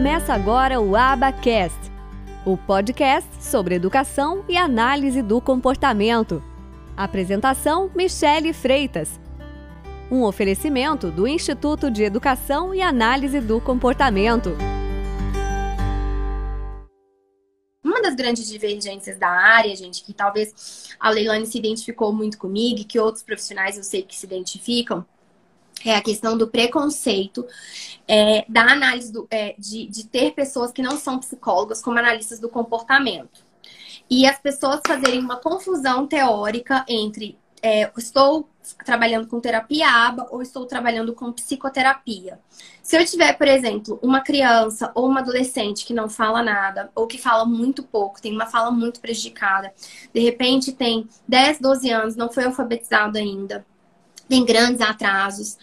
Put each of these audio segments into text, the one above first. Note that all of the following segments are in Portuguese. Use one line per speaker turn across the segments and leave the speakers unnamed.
Começa agora o Abacast, o podcast sobre educação e análise do comportamento. Apresentação: Michele Freitas. Um oferecimento do Instituto de Educação e Análise do Comportamento.
Uma das grandes divergências da área, gente, que talvez a Leilane se identificou muito comigo e que outros profissionais eu sei que se identificam, é a questão do preconceito, é, da análise do, é, de, de ter pessoas que não são psicólogas como analistas do comportamento. E as pessoas fazerem uma confusão teórica entre é, estou trabalhando com terapia ABA ou estou trabalhando com psicoterapia. Se eu tiver, por exemplo, uma criança ou uma adolescente que não fala nada ou que fala muito pouco, tem uma fala muito prejudicada, de repente tem 10, 12 anos, não foi alfabetizado ainda, tem grandes atrasos,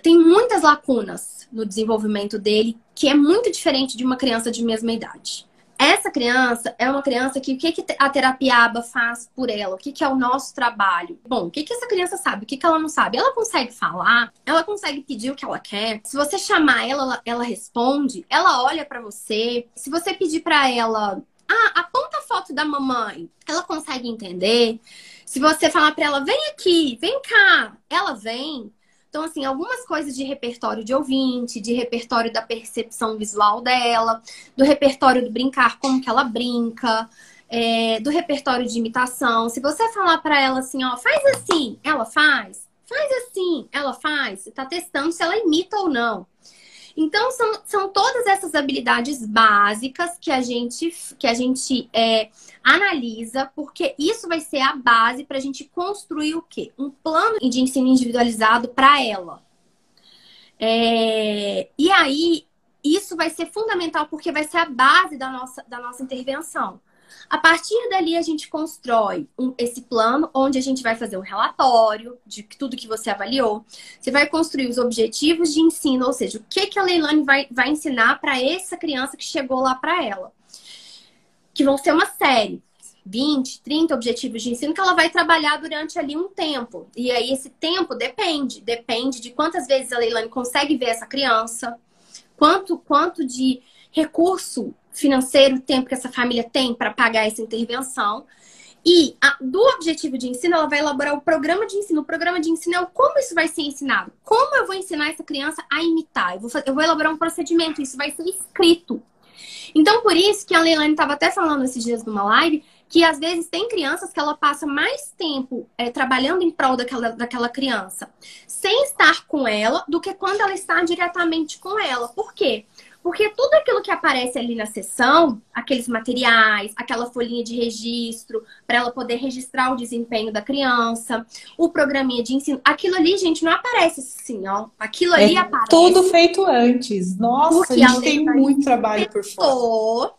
tem muitas lacunas no desenvolvimento dele, que é muito diferente de uma criança de mesma idade. Essa criança é uma criança que o que, que a terapia ABA faz por ela? O que, que é o nosso trabalho? Bom, o que, que essa criança sabe? O que, que ela não sabe? Ela consegue falar, ela consegue pedir o que ela quer. Se você chamar ela, ela, responde, ela olha para você. Se você pedir para ela, ah, aponta foto da mamãe, ela consegue entender. Se você falar para ela, vem aqui, vem cá, ela vem. Então, assim, algumas coisas de repertório de ouvinte, de repertório da percepção visual dela, do repertório do brincar, como que ela brinca, é, do repertório de imitação. Se você falar para ela assim, ó, faz assim, ela faz. Faz assim, ela faz. Você tá testando se ela imita ou não. Então, são, são todas essas habilidades básicas que a gente, que a gente é, analisa, porque isso vai ser a base para a gente construir o quê? Um plano de ensino individualizado para ela. É, e aí, isso vai ser fundamental, porque vai ser a base da nossa, da nossa intervenção. A partir dali, a gente constrói um, esse plano, onde a gente vai fazer um relatório de tudo que você avaliou. Você vai construir os objetivos de ensino, ou seja, o que, que a Leilani vai, vai ensinar para essa criança que chegou lá para ela. Que vão ser uma série. 20, 30 objetivos de ensino que ela vai trabalhar durante ali um tempo. E aí esse tempo depende, depende de quantas vezes a Leilani consegue ver essa criança, quanto quanto de recurso financeiro, tempo que essa família tem para pagar essa intervenção. E a, do objetivo de ensino, ela vai elaborar o programa de ensino. O programa de ensino é o como isso vai ser ensinado. Como eu vou ensinar essa criança a imitar? Eu vou, eu vou elaborar um procedimento, isso vai ser escrito. Então, por isso que a Leilane estava até falando esses dias numa live, que às vezes tem crianças que ela passa mais tempo é, trabalhando em prol daquela, daquela criança sem estar com ela do que quando ela está diretamente com ela. Por quê? Porque tudo aquilo que aparece ali na sessão, aqueles materiais, aquela folhinha de registro, para ela poder registrar o desempenho da criança, o programinha de ensino, aquilo ali, gente, não aparece assim, ó. Aquilo ali
é
aparece.
Tudo feito antes. Nossa, a gente tem muito trabalho por fora.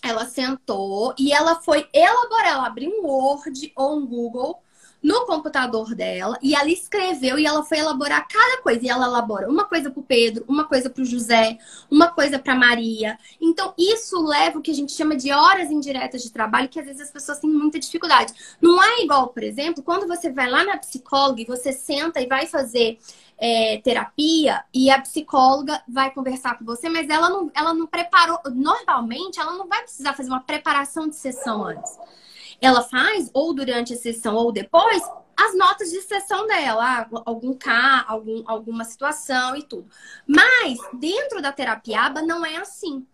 Ela sentou e ela foi elaborar, ela abriu um Word ou um Google no computador dela e ela escreveu e ela foi elaborar cada coisa. E ela elabora uma coisa para o Pedro, uma coisa para o José, uma coisa para Maria. Então, isso leva o que a gente chama de horas indiretas de trabalho, que às vezes as pessoas têm muita dificuldade. Não é igual, por exemplo, quando você vai lá na psicóloga e você senta e vai fazer é, terapia e a psicóloga vai conversar com você, mas ela não, ela não preparou. Normalmente, ela não vai precisar fazer uma preparação de sessão antes ela faz, ou durante a sessão ou depois, as notas de sessão dela, ah, algum K, algum, alguma situação e tudo. Mas dentro da terapia ABA não é assim.